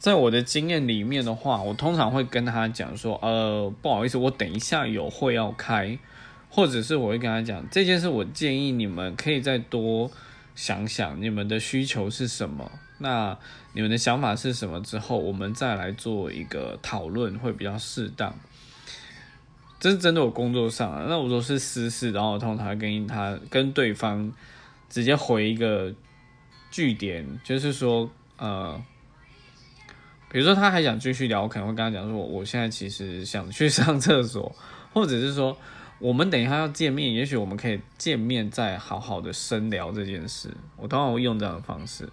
在我的经验里面的话，我通常会跟他讲说，呃，不好意思，我等一下有会要开，或者是我会跟他讲这件事，我建议你们可以再多想想你们的需求是什么，那你们的想法是什么之后，我们再来做一个讨论会比较适当。这是针对我工作上啊，那我说是私事，然后我通常跟他跟对方直接回一个据点，就是说，呃。比如说他还想继续聊，我可能会跟他讲说，我现在其实想去上厕所，或者是说我们等一下要见面，也许我们可以见面再好好的深聊这件事。我通常会用这样的方式。